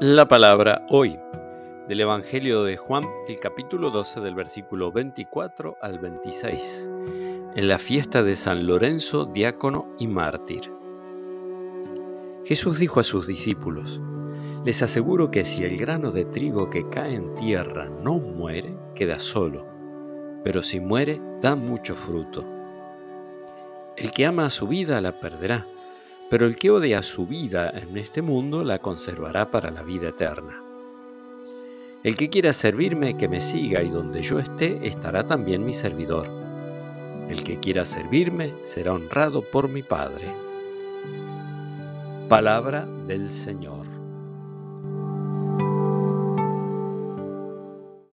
La palabra hoy del Evangelio de Juan, el capítulo 12 del versículo 24 al 26, en la fiesta de San Lorenzo, diácono y mártir. Jesús dijo a sus discípulos, les aseguro que si el grano de trigo que cae en tierra no muere, queda solo, pero si muere, da mucho fruto. El que ama a su vida la perderá pero el que odia su vida en este mundo la conservará para la vida eterna. El que quiera servirme, que me siga, y donde yo esté, estará también mi servidor. El que quiera servirme será honrado por mi Padre. Palabra del Señor.